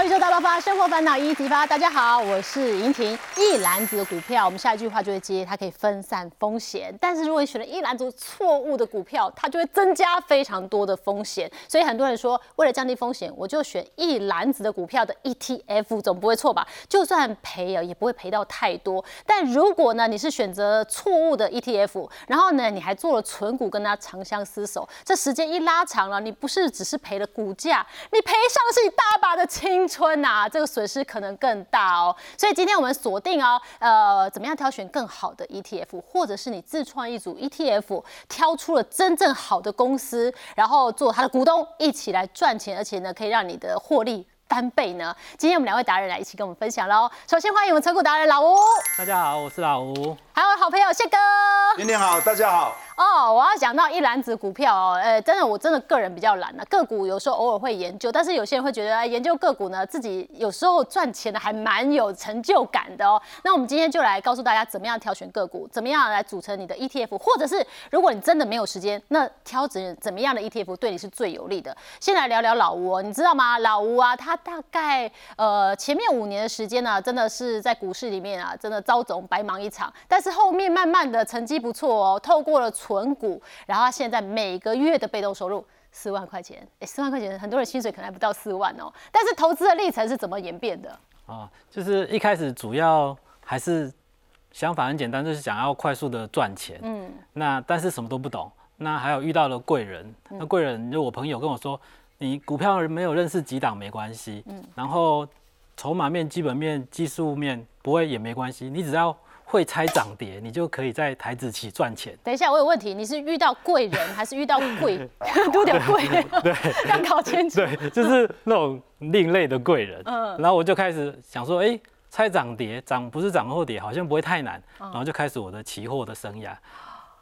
小宇宙大爆发，生活烦恼一一提发。大家好，我是莹婷。一篮子的股票，我们下一句话就会接，它可以分散风险。但是如果你选了一篮子错误的股票，它就会增加非常多的风险。所以很多人说，为了降低风险，我就选一篮子的股票的 ETF，总不会错吧？就算赔啊，也不会赔到太多。但如果呢，你是选择错误的 ETF，然后呢，你还做了存股跟它长相厮守，这时间一拉长了，你不是只是赔了股价，你赔上的是你大把的青春呐，这个损失可能更大哦。所以今天我们锁定哦，呃，怎么样挑选更好的 ETF，或者是你自创一组 ETF，挑出了真正好的公司，然后做它的股东，一起来赚钱，而且呢，可以让你的获利翻倍呢。今天我们两位达人来一起跟我们分享喽。首先欢迎我们成股达人老吴，大家好，我是老吴。还有好朋友谢哥。今天好，大家好。哦，我要讲到一篮子股票哦，呃，真的，我真的个人比较懒啊，个股有时候偶尔会研究，但是有些人会觉得，哎，研究个股呢，自己有时候赚钱的还蛮有成就感的哦。那我们今天就来告诉大家，怎么样挑选个股，怎么样来组成你的 ETF，或者是如果你真的没有时间，那挑怎怎么样的 ETF 对你是最有利的。先来聊聊老吴，你知道吗？老吴啊，他大概呃前面五年的时间呢，真的是在股市里面啊，真的招总白忙一场，但是后面慢慢的成绩不错哦，透过了。存股，然后他现在每个月的被动收入四万块钱，哎，四万块钱，很多人薪水可能还不到四万哦。但是投资的历程是怎么演变的？啊，就是一开始主要还是想法很简单，就是想要快速的赚钱。嗯，那但是什么都不懂，那还有遇到了贵人，那贵人就我朋友跟我说，你股票没有认识几档没关系，嗯，然后筹码面、基本面、技术面不会也没关系，你只要。会猜涨跌，你就可以在台子期赚钱。等一下，我有问题，你是遇到贵人还是遇到贵？多点贵。对，刚搞清楚。对，就是那种另类的贵人。嗯。然后我就开始想说，哎，猜涨跌，涨不是涨或跌，好像不会太难。然后就开始我的期货的生涯。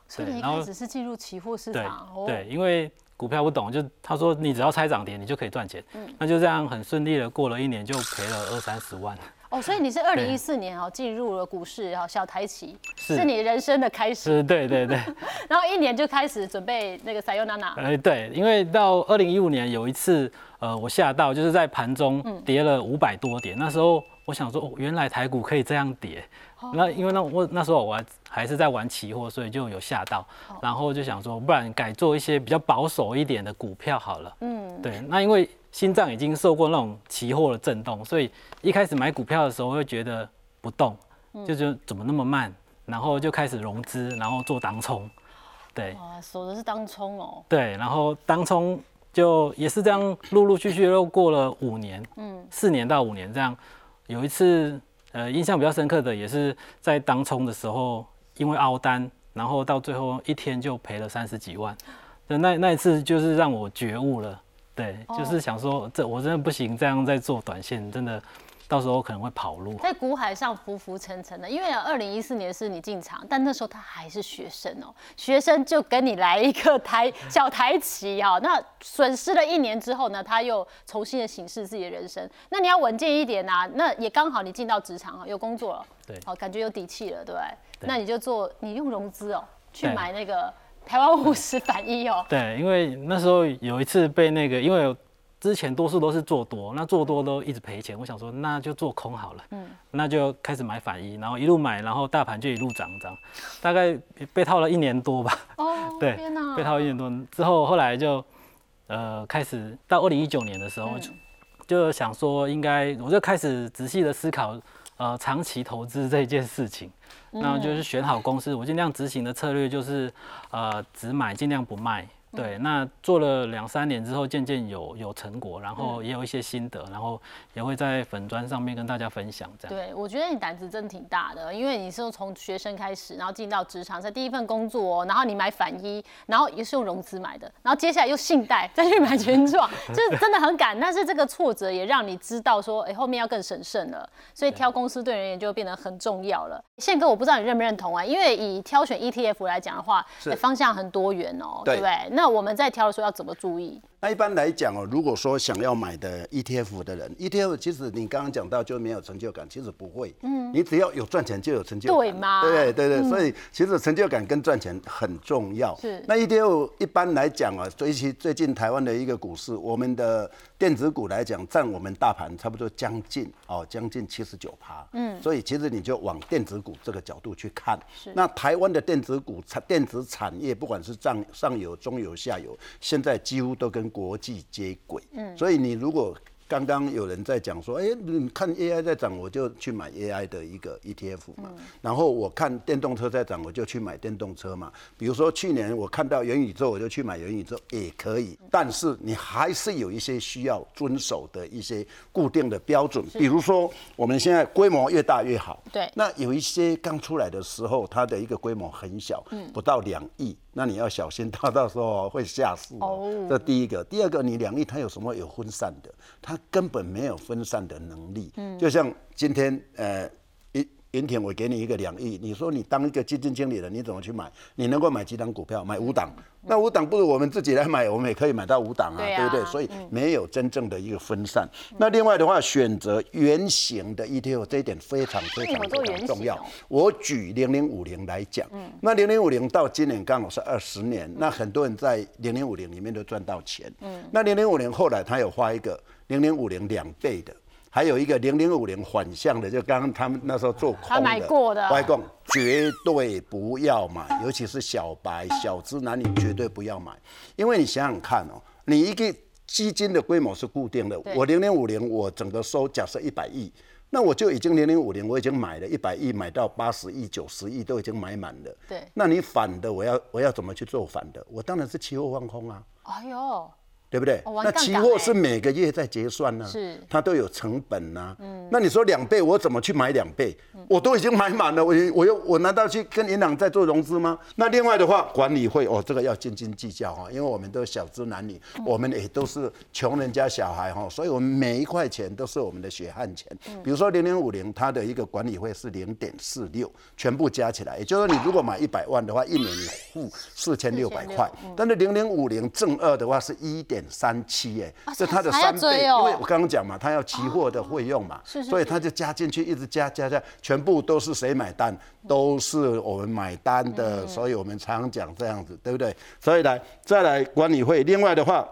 所以你一开始是进入期货市场。对，因为股票不懂，就他说你只要猜涨跌，你就可以赚钱。嗯。那就这样很顺利的过了一年，就赔了二三十万。哦，所以你是二零一四年哦进入了股市，然后小台企是你人生的开始。是，对对对。然后一年就开始准备那个撒优娜娜。哎，对，因为到二零一五年有一次，呃，我吓到，就是在盘中跌了五百多点，那时候我想说，哦，原来台股可以这样跌。那因为那我那时候我还还是在玩期货，所以就有吓到，然后就想说，不然改做一些比较保守一点的股票好了。嗯，对，那因为。心脏已经受过那种期货的震动，所以一开始买股票的时候会觉得不动，就就怎么那么慢，然后就开始融资，然后做当冲，对，哇，守的是当冲哦，对，然后当冲就也是这样，陆陆续续又过了五年，嗯，四年到五年这样，有一次呃印象比较深刻的也是在当冲的时候，因为凹单，然后到最后一天就赔了三十几万，那那那一次就是让我觉悟了。对，就是想说，这我真的不行，这样在做短线，真的到时候可能会跑路。在股海上浮浮沉沉的，因为二零一四年是你进场，但那时候他还是学生哦，学生就跟你来一个台小台棋哈，那损失了一年之后呢，他又重新的审视自己的人生。那你要稳健一点啊，那也刚好你进到职场啊，有工作了，对，好，感觉有底气了，对不对？那你就做，你用融资哦，去买那个。台湾五十反一哦，对，因为那时候有一次被那个，因为之前多数都是做多，那做多都一直赔钱，我想说那就做空好了，嗯，那就开始买反一，然后一路买，然后大盘就一路涨涨，大概被套了一年多吧，哦，对，被套一年多之后，后来就呃开始到二零一九年的时候，就想说应该我就开始仔细的思考呃长期投资这件事情。那就是选好公司，我尽量执行的策略就是，呃，只买尽量不卖。对，那做了两三年之后，渐渐有有成果，然后也有一些心得，然后也会在粉砖上面跟大家分享。这样，对我觉得你胆子真挺大的，因为你是从学生开始，然后进到职场，在第一份工作，然后你买反一，然后也是用融资买的，然后接下来又信贷再去买全创，就是真的很敢。但是这个挫折也让你知道说，哎，后面要更审慎了。所以挑公司对人也就变得很重要了。宪哥，我不知道你认不认同啊？因为以挑选 ETF 来讲的话，方向很多元哦，对不对？那我们在挑的时候要怎么注意？那一般来讲哦，如果说想要买的 ETF 的人，ETF 其实你刚刚讲到就没有成就感，其实不会。嗯，你只要有赚钱就有成就感。对吗对对对，所以其实成就感跟赚钱很重要。是那 ETF 一般来讲啊，最近最近台湾的一个股市，我们的电子股来讲，占我们大盘差不多将近哦，将近七十九趴。嗯，所以其实你就往电子股这个角度去看。是那台湾的电子股产电子产业，不管是上上游、中游、下游，现在几乎都跟国际接轨。嗯，所以你如果刚刚有人在讲说，哎、你看 AI 在涨，我就去买 AI 的一个 ETF 嘛。然后我看电动车在涨，我就去买电动车嘛。比如说去年我看到元宇宙，我就去买元宇宙也可以。但是你还是有一些需要遵守的一些固定的标准，比如说我们现在规模越大越好。对那有一些刚出来的时候，它的一个规模很小，不到两亿，那你要小心，它到时候会吓死哦哦。这第一个，第二个，你两亿它有什么有分散的？它根本没有分散的能力。就像今天呃。银银田，我给你一个两亿，你说你当一个基金经理人，你怎么去买？你能够买几档股票？买五档，那五档不如我们自己来买，我们也可以买到五档啊，对啊对不对？所以没有真正的一个分散。那另外的话，选择圆形的 ETF 这一点非常非常非常重要。我举零零五零来讲，那零零五零到今年刚好是二十年，那很多人在零零五零里面都赚到钱。那零零五零后来他有花一个零零五零两倍的。还有一个零零五零反向的，就刚刚他们那时候做空的，他买过的外公绝对不要买，尤其是小白、小资男女绝对不要买，因为你想想看哦，你一个基金的规模是固定的，我零零五零我整个收假设一百亿，那我就已经零零五零我已经买了一百亿，买到八十亿、九十亿都已经买满了。对那你反的，我要我要怎么去做反的？我当然是期货放空啊。哎呦，对不对哦？那期货是每个月在结算呢、是它都有成本呐、那你说两倍，我怎么去买两倍？我都已经买满了，我我又我难道去跟银行在做融资吗？那另外的话，管理费哦，这个要斤斤计较哈，因为我们都小资男女，我们也都是穷人家小孩哈，所以我们每一块钱都是我们的血汗钱。比如说零零五零，它的一个管理费是零点四六，全部加起来，也就是说你如果买一百万的话，一年你付四千六百块。但是零零五零正二的话是一点三七，哎，这它的三倍，哦因为我刚刚讲嘛，它要期货的费用嘛，是是是所以它就加进去，一直加加加，全部都是谁买单？都是我们买单的，嗯所以我们常讲这样子，对不对？所以来再来管理费，另外的话。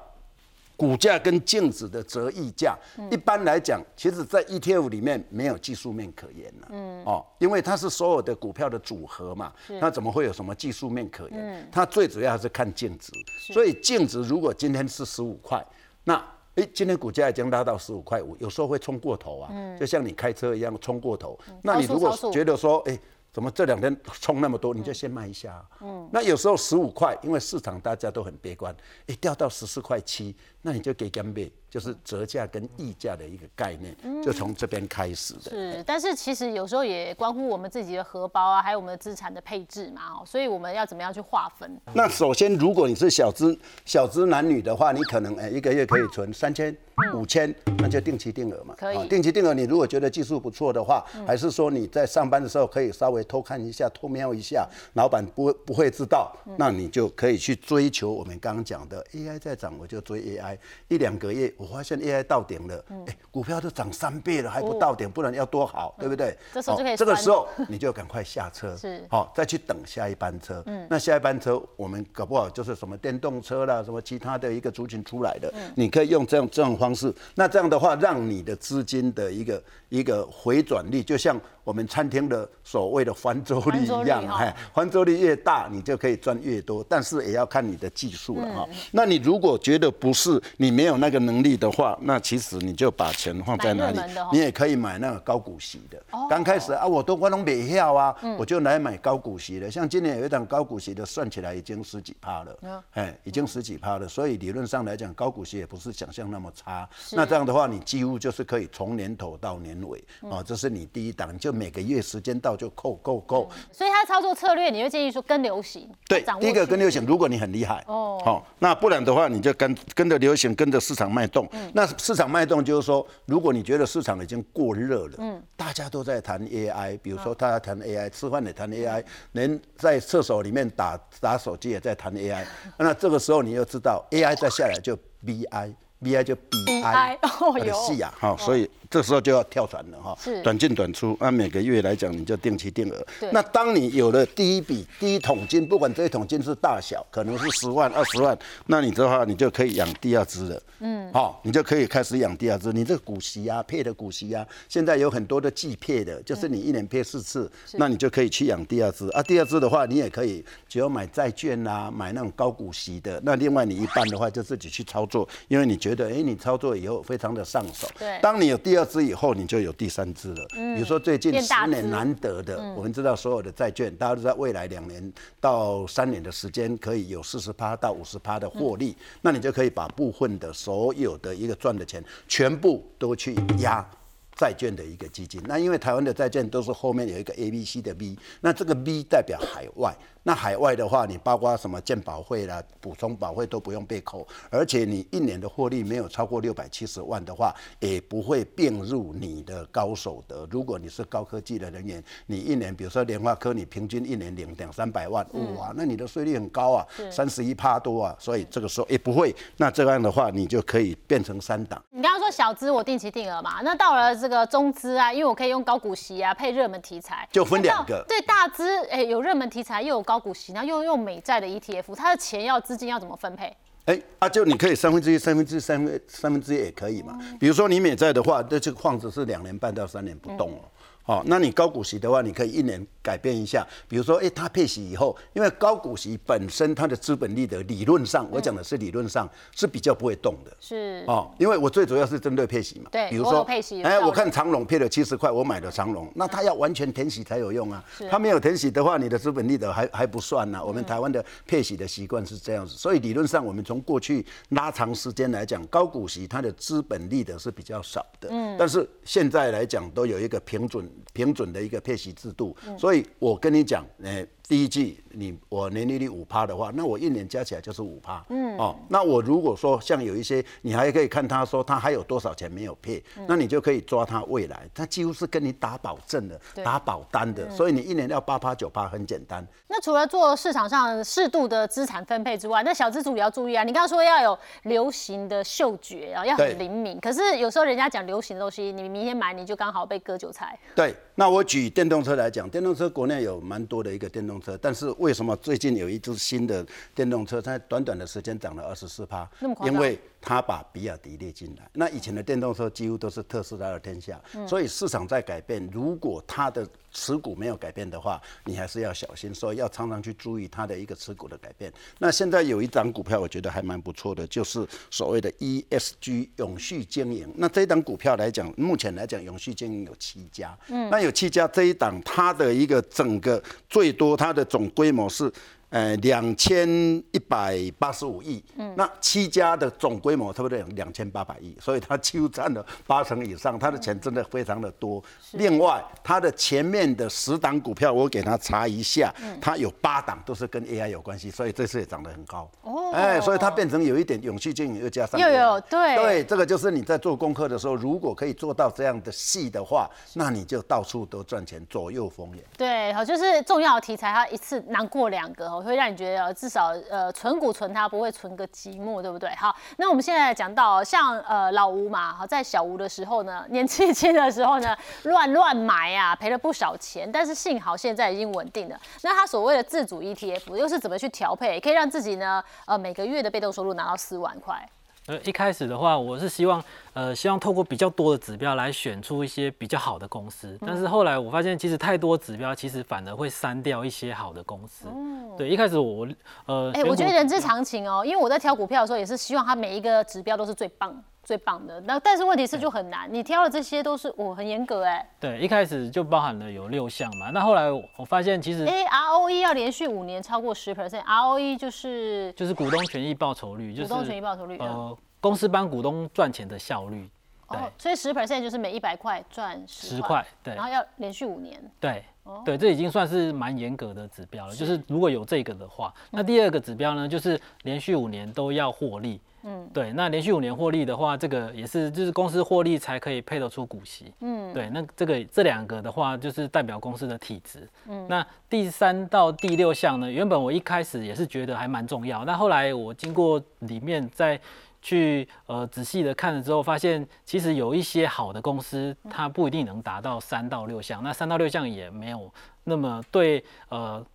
股价跟净值的折溢价，一般来讲，其实在 ETF 里面没有技术面可言了。嗯，哦，因为它是所有的股票的组合嘛，它怎么会有什么技术面可言？它最主要还是看净值。所以净值如果今天是十五块，那诶，今天股价已经拉到十五块五，有时候会冲过头啊，就像你开车一样冲过头。那你如果觉得说，诶，怎么这两天冲那么多，你就先卖一下、嗯，那有时候十五块，因为市场大家都很悲观，一掉到十四块七，那你就给干贝，就是折价跟溢价的一个概念，就从这边开始的。是，但是其实有时候也关乎我们自己的荷包啊，还有我们的资产的配置嘛，哦，所以我们要怎么样去划分？那首先，如果你是小资小资男女的话，你可能哎一个月可以存三千、五千，那就定期定额嘛。可以啊定期定额，你如果觉得技术不错的话，还是说你在上班的时候可以稍微偷看一下、偷瞄一下，老板不不会知道，那你就可以去追求我们刚刚讲的 AI 在涨，我就追 AI。一两个月，我发现 AI 到顶了，哎，股票都涨三倍了，还不到顶，不然要多好，对不对？这时候就可以哦这个时候 你就赶快下车，是好、再去等下一班车。那下一班车我们搞不好就是什么电动车啦，什么其他的一个族群出来的，你可以用这样这种方式。那这样的话，让你的资金的一个一个回转率，就像我们餐厅的所谓的翻桌率一样，哈哎，翻桌率越大，你就可以赚越多，但是也要看你的技术了哈。那你如果觉得不是你没有那个能力的话，那其实你就把钱放在哪里？你也可以买那个高股息的。刚开始啊，我都我拢没票啊，我就来买高股息的。像今年有一档高股息的，算起来已经十几趴了，哎，已经十几趴了。所以理论上来讲，高股息也不是想象那么差。那这样的话，你几乎就是可以从年头到年尾，啊，这是你第一档，就每个月时间到就扣扣扣。所以它的操作策略，你会建议说跟流行，对第一个跟流行，如果你很厉害哦。哦，好，那不然的话，你就跟跟着流行，跟着市场脉动。那市场脉动就是说，如果你觉得市场已经过热了，嗯，大家都在谈 AI，比如说大家谈 AI，吃饭也谈 AI，连在厕所里面打打手机也在谈 AI。那这个时候你又知道 AI 再下来就 BI，BI 就 BI，哦有。细呀，哈，所以这时候就要跳船了哈是，短进短出。按每个月来讲，你就定期定额。那当你有了第一笔第一桶金，不管这一桶金是大小，可能是十万、二十万，那你的话，你就可以养第二只了。嗯，好，你就可以开始养第二只。你这个股息啊，配的股息啊，现在有很多的季配的，就是你一年配四次，那你就可以去养第二只啊。第二只的话，你也可以只要买债券啦、买那种高股息的。那另外你一半的话，就自己去操作，因为你觉得，哎、你操作以后非常的上手。对当你有第二支以后，你就有第三支了。比如说最近十年难得的，我们知道所有的债券，大家都在未来两年到三年的时间可以有四十趴到五十趴的获利，那你就可以把部分的所有的一个赚的钱，全部都去压。债券的一个基金，那因为台湾的债券都是后面有一个 A、B、C 的 B，那这个 B 代表海外，那海外的话，你包括什么健保会啦、补充保费都不用被扣，而且你一年的获利没有超过六百七十万的话，也不会并入你的高手得。如果你是高科技的人员，你一年比如说联发科，你平均一年领两三百万，哇，那你的税率很高啊，三十一趴多啊，所以这个时候也不会，那这样的话你就可以变成三档。你刚刚说小资我定期定额嘛，那到了这个中资啊，因为我可以用高股息啊配热门题材，就分两个对大资哎、有热门题材又有高股息，然后又用美债的 ETF，它的钱要资金要怎么分配？哎、啊，就你可以三分之一、三分之一、三分三分之一也可以嘛。比如说你美债的话，那这个矿子是两年半到三年不动哦。好、那你高股息的话，你可以一年改变一下，比如说，哎、它配息以后，因为高股息本身它的资本利得理论上，我讲的是理论上是比较不会动的。是哦，因为我最主要是针对配息嘛。对比如说配息哎，我看长隆配了七十块，我买了长隆，那它要完全填息才有用啊。它没有填息的话，你的资本利得还还不算呢、我们台湾的配息的习惯是这样子，所以理论上我们从过去拉长时间来讲，高股息它的资本利得是比较少的。嗯。但是现在来讲，都有一个平准平准的一个配息制度，所以我跟你讲，哎。第一季你我年利率五趴的话，那我一年加起来就是五趴。嗯，哦，那我如果说像有一些，你还可以看他说他还有多少钱没有配，那你就可以抓他未来，他几乎是跟你打保证的，打保单的，所以你一年要八趴九趴很简单。那除了做市场上适度的资产分配之外，那小资主也要注意啊。你刚刚说要有流行的嗅觉啊，要很灵敏。可是有时候人家讲流行的东西，你明天买你就刚好被割韭菜。对，那我举电动车来讲，电动车国内有蛮多的一个电动车，但是为什么最近有一只新的电动车，它短短的时间涨了二十四趴那么？因为它把比亚迪列进来。那以前的电动车几乎都是特斯拉的天下，所以市场在改变。如果它的持股没有改变的话，你还是要小心，所以要常常去注意它的一个持股的改变。那现在有一张股票，我觉得还蛮不错的，就是所谓的 ESG 永续经营。那这一档股票来讲，目前来讲，永续经营有七家，嗯，那有七家这一档，它的一个整个最多它的总规模是。呃，两千一百八十五亿，那七家的总规模差不多有两千八百亿，所以它几乎占了八成以上，它的钱真的非常的多。另外，它的前面的十档股票，我给它查一下，它有八档都是跟 AI 有关系，所以这次也涨得很高。哦。哎，所以它变成有一点永续经营又加上又有对。对，这个就是你在做功课的时候，如果可以做到这样的细的话，那你就到处都赚钱，左右逢源。对，好，就是重要的题材，它一次囊过两个，哦会让你觉得至少呃存股存它不会存个寂寞，对不对？好，那我们现在讲到像呃老吴嘛，好在小吴的时候呢，年纪轻的时候呢，乱乱买啊，赔了不少钱，但是幸好现在已经稳定了。那他所谓的自主 ETF 又是怎么去调配，可以让自己呢呃每个月的被动收入拿到四万块？呃，一开始的话，我是希望，呃，希望透过比较多的指标来选出一些比较好的公司。但是后来我发现，其实太多指标，其实反而会删掉一些好的公司。嗯对，一开始我，呃，哎、我觉得人之常情哦，因为我在挑股票的时候也是希望它每一个指标都是最棒、最棒的。那但是问题是就很难，你挑的这些都是我、很严格哎、对，一开始就包含了有六项嘛。那后来我我发现，其实哎、ROE 要连续五年超过十 percent，ROE 就是就是股东权益报酬率，就是股东权益报酬率。公司帮股东赚钱的效率。对哦，所以十 percent 就是每一百块赚十十块，对然后要连续五年。对哦对，这已经算是蛮严格的指标了。就是如果有这个的话，那第二个指标呢，就是连续五年都要获利。嗯，对，那连续五年获利的话，这个也是就是公司获利才可以配得出股息。嗯，对，那这个这两个的话，就是代表公司的体质。嗯，那第三到第六项呢，原本我一开始也是觉得还蛮重要，那后来我经过里面再去呃仔细的看了之后，发现其实有一些好的公司，它不一定能达到三到六项，那三到六项也没有那么对呃。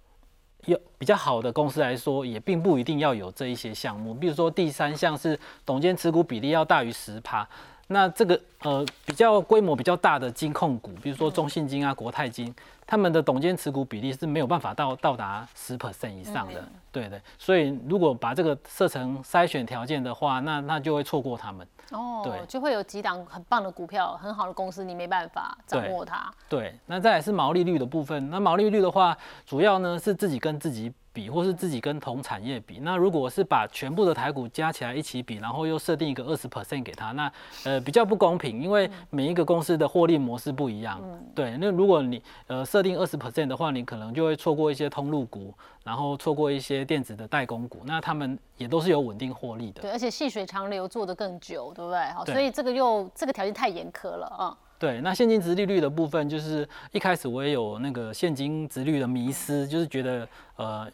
有比较好的公司来说，也并不一定要有这一些项目。比如说第三项是董监持股比例要大于十趴，那这个呃比较规模比较大的金控股，比如说中信金啊、国泰金，他们的董监持股比例是没有办法到到达十 percent 以上的，对对。所以如果把这个设成筛选条件的话，那那就会错过他们。哦，对就会有几档很棒的股票，很好的公司，你没办法掌握它。对，那再来是毛利率的部分。那毛利率的话，主要呢是自己跟自己比，或是自己跟同产业比。那如果是把全部的台股加起来一起比，然后又设定一个二十 percent 给他，那呃比较不公平，因为每一个公司的获利模式不一样。对，那如果你呃设定二十 percent 的话，你可能就会错过一些通路股，然后错过一些电子的代工股，那他们也都是有稳定获利的。对，而且细水长流做得更久，对不对？好，所以这个又这个条件太严苛了啊。对，那现金值利率的部分，就是一开始我也有那个现金值率的迷失，就是觉得呃，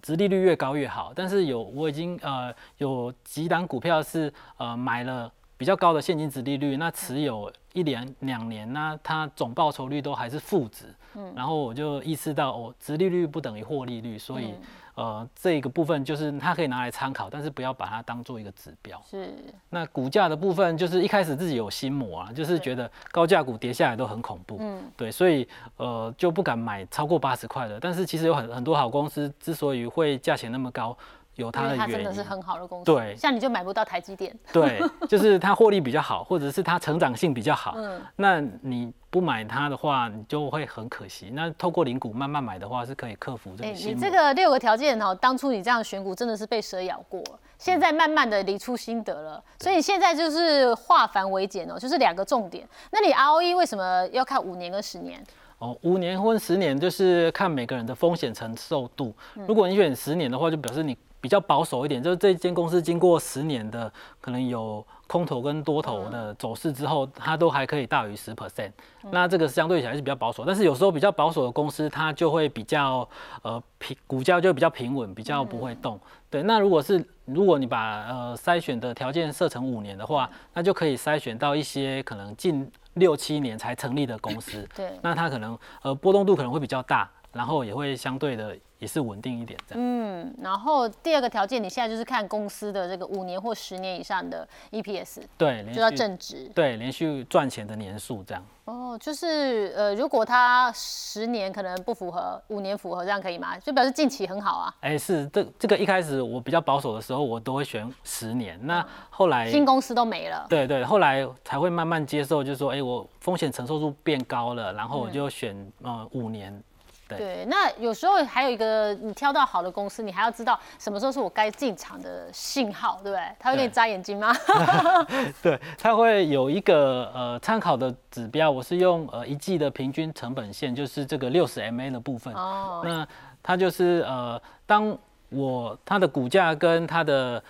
值利率越高越好。但是有我已经呃有几档股票是呃买了比较高的现金值利率，那持有一年两年，那它总报酬率都还是负值。嗯，然后我就意识到哦，值利率不等于获利率，所以、呃这个部分就是它可以拿来参考，但是不要把它当做一个指标。是，那股价的部分，就是一开始自己有心魔啊，就是觉得高价股跌下来都很恐怖，嗯，对，所以呃就不敢买超过八十块的。但是其实有很很多好公司之所以会价钱那么高，有它的原因。它真的是很好的公司。对像你就买不到台积电。对，就是它获利比较好，或者是它成长性比较好。嗯那你不买它的话，你就会很可惜。那透过零股慢慢买的话，是可以克服这哎、个心魔。你这个六个条件哦，当初你这样选股真的是被蛇咬过，现在慢慢的理出心得了，所以你现在就是化繁为简哦，就是两个重点。那你 ROE 为什么要看五年跟十年？哦，五年或十年就是看每个人的风险承受度。如果你选十年的话，就表示你比较保守一点，就是这间公司经过十年的可能有空头跟多头的走势之后，它都还可以大于十 percent。那这个相对起来是比较保守，但是有时候比较保守的公司，它就会比较呃平，股价就比较平稳，比较不会动。对，那如果是如果你把呃筛选的条件设成五年的话，那就可以筛选到一些可能近六七年才成立的公司。对，那它可能呃波动度可能会比较大，然后也会相对的也是稳定一点这样。嗯，然后第二个条件，你现在就是看公司的这个五年或十年以上的 EPS，对，连就要续正值。对连续赚钱的年数这样。哦，就是呃，如果它十年可能不符合，五年符合，这样可以吗？就表示近期很好啊。哎，是这这个一开始我比较保守的时候，我都会选十年。那后来新公司都没了。对对，后来才会慢慢接受，就是说，哎，我风险承受度变高了，然后我就选呃五年。对对，那有时候还有一个，你挑到好的公司，你还要知道什么时候是我该进场的信号，对不对？他会给你眨眼睛吗？对，他会有一个呃参考的指标，我是用呃一季的平均成本线，就是这个六十 MA 的部分。哦，那它就是呃，当我它的股价跟它的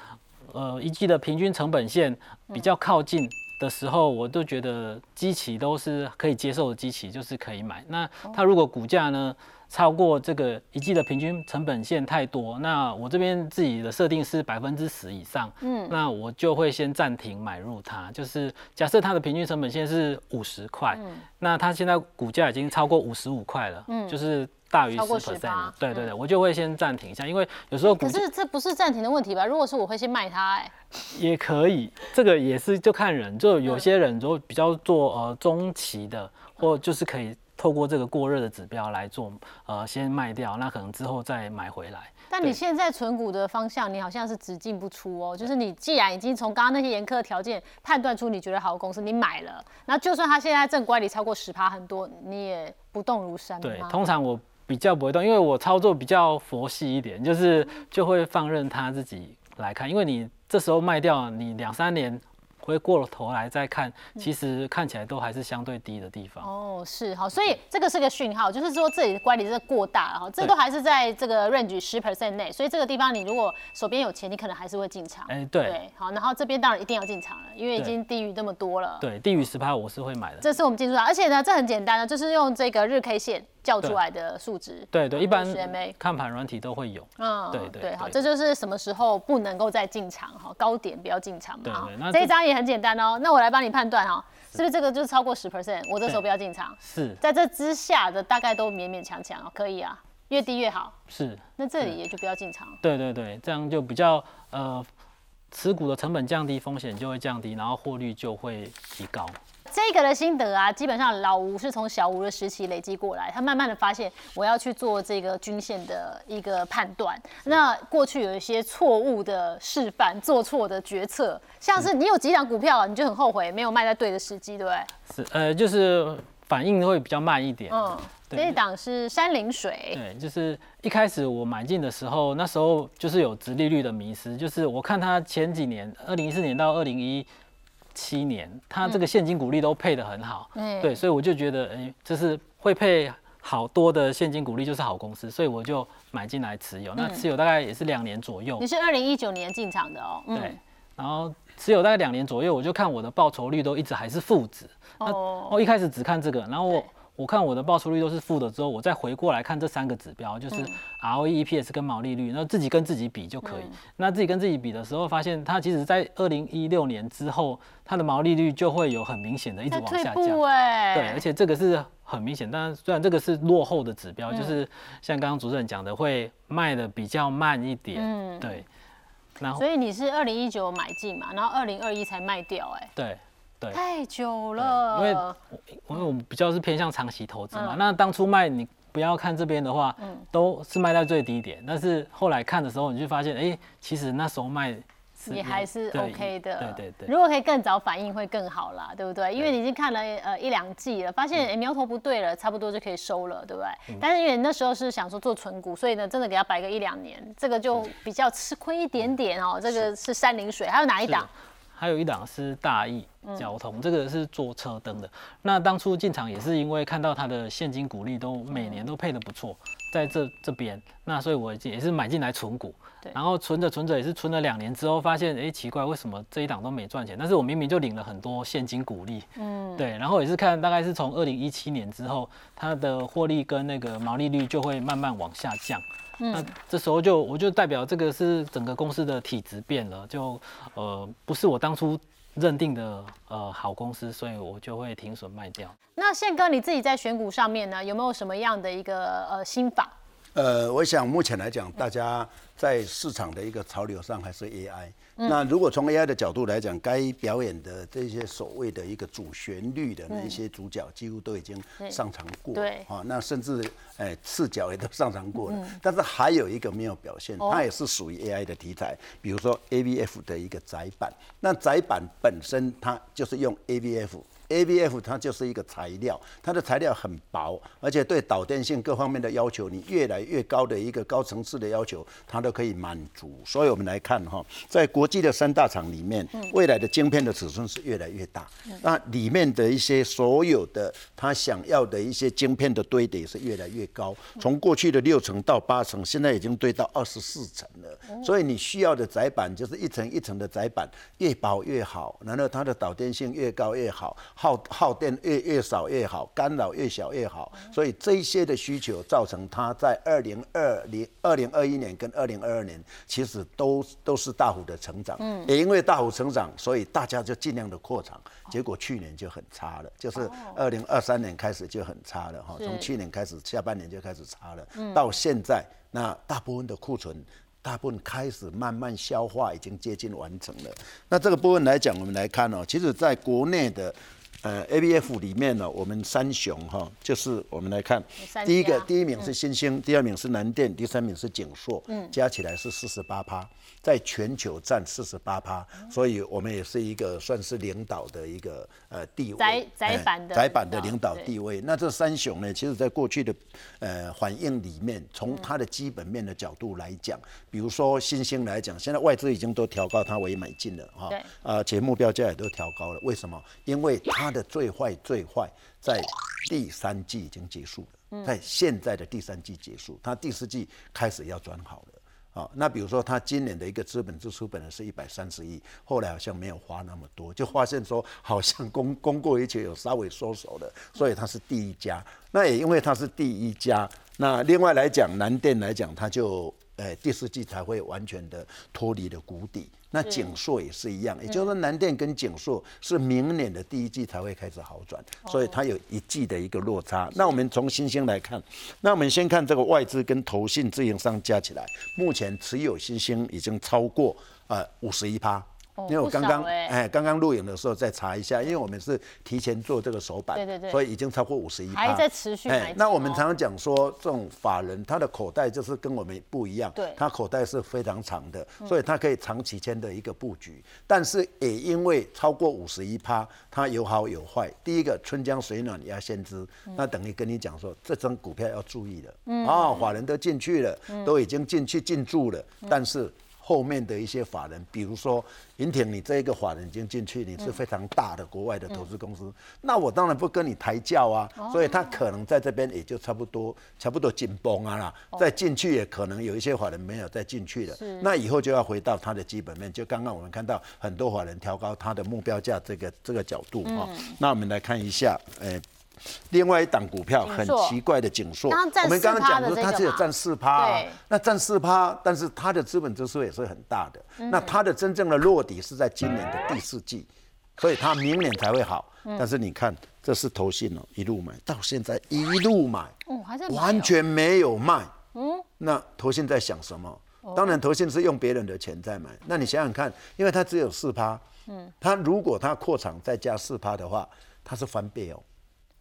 呃一季的平均成本线比较靠近的时候，我都觉得机器都是可以接受的机器，就是可以买。那它如果股价呢超过这个一季的平均成本线太多，那我这边自己的设定是百分之十以上，嗯，那我就会先暂停买入它。就是假设它的平均成本线是五十块，那它现在股价已经超过五十五块了，嗯，就是大于十超过 percent 18了，对对对，我就会先暂停一下，因为有时候股可是这不是暂停的问题吧？如果是我会先卖它，哎，也可以，这个也是就看人，就有些人就比较做呃中期的，或就是可以透过这个过热的指标来做，呃先卖掉，那可能之后再买回来。但你现在存股的方向，你好像是只进不出哦。就是你既然已经从刚刚那些严苛的条件判断出你觉得好的公司，你买了，然后就算它现在正乖离超过十趴很多，你也不动如山对，通常我比较不会动，因为我操作比较佛系一点，就是就会放任它自己来看，因为你这时候卖掉，你两三年回过了头来再看，其实看起来都还是相对低的地方。哦，是好，所以这个是个讯号，就是说这里的乖离真的过大了哈，这都还是在这个 range 十 percent 内，所以这个地方你如果手边有钱，你可能还是会进场。哎，对，好，然后这边当然一定要进场了，因为已经低于那么多了。对，低于十趴我是会买的。这是我们进出场，而且呢，这很简单的，就是用这个日 K 线叫出来的数值。对对，一般看盘软体都会有。嗯，对对对，好，这就是什么时候不能够再进场哈，高点不要进场嘛。对这一张也很简单哦，那我来帮你判断哈，是不是这个就是超过十 percent，我这时候不要进场。是，在这之下的大概都勉勉强强哦，可以啊，越低越好。是，那这里也就不要进场。对对对，这样就比较呃，持股的成本降低，风险就会降低，然后获利就会提高。这个的心得啊，基本上老吴是从小吴的时期累积过来，他慢慢的发现我要去做这个均线的一个判断。那过去有一些错误的示范，做错的决策，像是你有几档股票，你就很后悔没有卖在对的时机，对不对？是，呃，就是反应会比较慢一点。嗯，这一档是山林水。对，就是一开始我买进的时候，那时候就是有直利率的迷失，就是我看它前几年，二零一四年到二零一。七年，它这个现金股利都配得很好，对，所以我就觉得，哎，就是会配好多的现金股利就是好公司，所以我就买进来持有。那持有大概也是两年左右。你是二零一九年进场的哦，对，然后持有大概两年左右，我就看我的报酬率都一直还是负值。哦，我一开始只看这个，然后我。我看我的报酬率都是负的之后，我再回过来看这三个指标，就是 ROE、EPS 跟毛利率，那自己跟自己比就可以。那自己跟自己比的时候，发现它其实在二零一六年之后，它的毛利率就会有很明显的一直往下降。对，而且这个是很明显，但虽然这个是落后的指标，就是像刚刚主持人讲的，会卖的比较慢一点。嗯，对。然后，所以你是二零一九买进嘛，然后二零二一才卖掉，哎。对。太久了，因为因为我们比较是偏向长期投资嘛。那当初卖你不要看这边的话，都是卖在最低点。但是后来看的时候，你就发现，哎，其实那时候卖也还是 OK 的。对对对。如果可以更早反应会更好啦，对不对？因为你已经看了呃一两季了，发现苗头不对了，差不多就可以收了，对不对？但是因为那时候是想说做纯股，所以呢，真的给它摆个一两年，这个就比较吃亏一点点哦。这个是山林水，还有哪一档？还有一档是大益交通，这个是做车灯的。那当初进场也是因为看到它的现金股利都每年都配的不错，在这这边，那所以我也是买进来存股。然后存着存着也是存了两年之后，发现哎奇怪，为什么这一档都没赚钱？但是我明明就领了很多现金股利。嗯，对。然后也是看大概是从二零一七年之后，它的获利跟那个毛利率就会慢慢往下降。那这时候就我就代表这个是整个公司的体质变了，就呃不是我当初认定的呃好公司，所以我就会停损卖掉。那宪哥你自己在选股上面呢，有没有什么样的一个呃心法？呃，我想目前来讲，大家在市场的一个潮流上还是 AI。那如果从 AI 的角度来讲，该表演的这些所谓的一个主旋律的那些主角，几乎都已经上场过。对。啊，那甚至哎次角也都上场过了。但是还有一个没有表现，它也是属于 AI 的题材，比如说 AVF 的一个窄板。那窄板本身它就是用 ABF。ABF 它就是一个材料，它的材料很薄，而且对导电性各方面的要求，你越来越高的一个高层次的要求，它都可以满足。所以我们来看哈，在国际的三大厂里面，未来的晶片的尺寸是越来越大，那里面的一些所有的他想要的一些晶片的堆叠是越来越高，从过去的六层到八层，现在已经堆到二十四层了。所以你需要的载板就是一层一层的载板，越薄越好，然后它的导电性越高越好。耗耗电越越少越好，干扰越小越好，所以这些的需求造成它在二零二零、二零二一年跟二零二二年其实都都是大幅的成长。嗯，也因为大幅成长，所以大家就尽量的扩厂，结果去年就很差了，就是二零二三年开始就很差了哈，从去年开始下半年就开始差了，到现在那大部分的库存。大部分开始慢慢消化，已经接近完成了。那这个部分来讲，我们来看哦，其实在国内的呃 ABF 里面呢，我们三雄哈，就是我们来看，第一个第一名是新兴，第二名是南电，第三名是景硕，嗯。加起来是四十八趴，在全球占四十八趴，所以我们也是一个算是领导的一个呃地位，窄窄哎板的窄板的领领导地位。那这三雄呢，其实在过去的呃反应里面，从它的基本面的角度来讲，比如说新兴来讲，现在外资已经都调高它为买进了哈对，啊，且目标价也都调高了。为什么？因为它的最坏最坏在第三季已经结束了，在现在的第三季结束，它第四季开始要转好了。好，那比如说他今年的一个资本支出本来是一百三十亿，后来好像没有花那么多，就发现说好像供供过于求有稍微收手了，所以它是第一家。那也因为它是第一家，那另外来讲南电来讲，它就呃第四季才会完全的脱离了谷底。那景硕也是一样，也就是说南电跟景硕是明年的第一季才会开始好转，所以它有一季的一个落差。那我们从新兴来看，那我们先看这个外资跟投信自营商加起来，目前持有新兴已经超过呃五十一趴。因为我刚刚哎刚刚录影的时候再查一下，因为我们是提前做这个手板，对对对所以已经超过五十一趴，还在持续买进那我们哦常常讲说，这种法人他的口袋就是跟我们不一样，对他口袋是非常长的，所以他可以长期间的一个布局。但是也因为超过五十一趴，它有好有坏。第一个春江水暖鸭先知，那等于跟你讲说，这张股票要注意了，啊，法人都进去了，都已经进去进驻了，但是。后面的一些法人，比如说银挺，你这一个法人已经进去，你是非常大的国外的投资公司，那我当然不跟你抬轿啊，所以他可能在这边也就差不多差不多紧绷啊啦，再进去也可能有一些法人没有再进去了，那以后就要回到它的基本面，就刚刚我们看到很多法人调高它的目标价这个这个角度哈，那我们来看一下，诶。另外一档股票很奇怪的景硕，我们刚刚讲说它只有占四趴啊，那占四趴，但是它的资本支出也是很大的。嗯那它的真正的落底是在今年的第四季，所以它明年才会好。嗯但是你看，这是投信哦，一路买到现在一路买，完全没有卖。嗯，那投信在想什么？当然，投信是用别人的钱在买。那你想想看，因为它只有四趴，嗯，它如果它扩厂再加四趴的话，它是翻倍哦。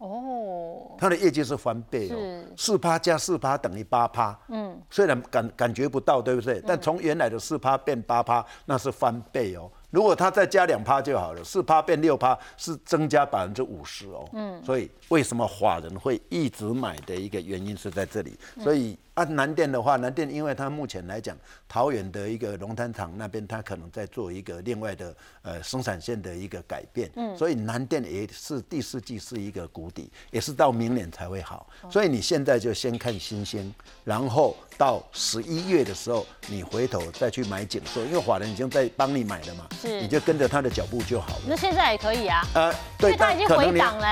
哦，它的业绩是翻倍哦，四趴加四趴等于八趴。嗯，虽然感感觉不到，对不对？但从原来的四趴变八趴，那是翻倍哦。如果它再加两趴就好了，四趴变六趴是增加百分之五十哦。嗯，所以为什么法人会一直买的一个原因是在这里。所以按南电的话，南电因为它目前来讲，桃园的一个龙潭厂那边，它可能在做一个另外的呃生产线的一个改变。嗯，所以南电也是第四季是一个谷底，也是到明年才会好。所以你现在就先看新鲜，然后到十一月的时候，你回头再去买景硕，因为法人已经在帮你买了嘛，是你就跟着他的脚步就好了。那现在也可以啊，呃，对，他已经回档了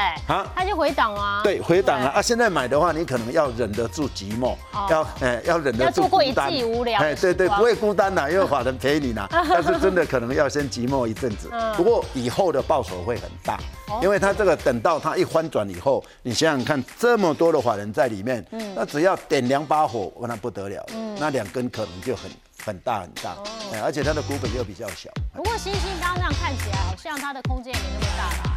他就回档了啊，对，回档了对啊！现在买的话，你可能要忍得住寂寞，哦要哎要忍得住孤单。季无聊哎，对对，不会孤单呐，因为法人陪你啦。但是真的可能要先寂寞一阵子。嗯。不过以后的报酬会很大，哦。因为他这个等到他一翻转以后，你想想看，这么多的法人在里面，嗯。那只要点两把火，那不得了了，那两根可能就很很大很大，哦。哎而且它的股本又比较小。不过星星刚刚这样看起来，好像它的空间也没那么大啦，